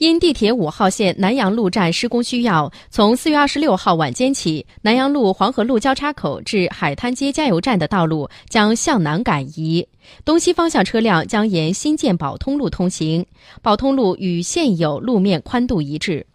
因地铁五号线南阳路站施工需要，从四月二十六号晚间起，南阳路黄河路交叉口至海滩街加油站的道路将向南改移，东西方向车辆将沿新建宝通路通行。宝通路与现有路面宽度一致。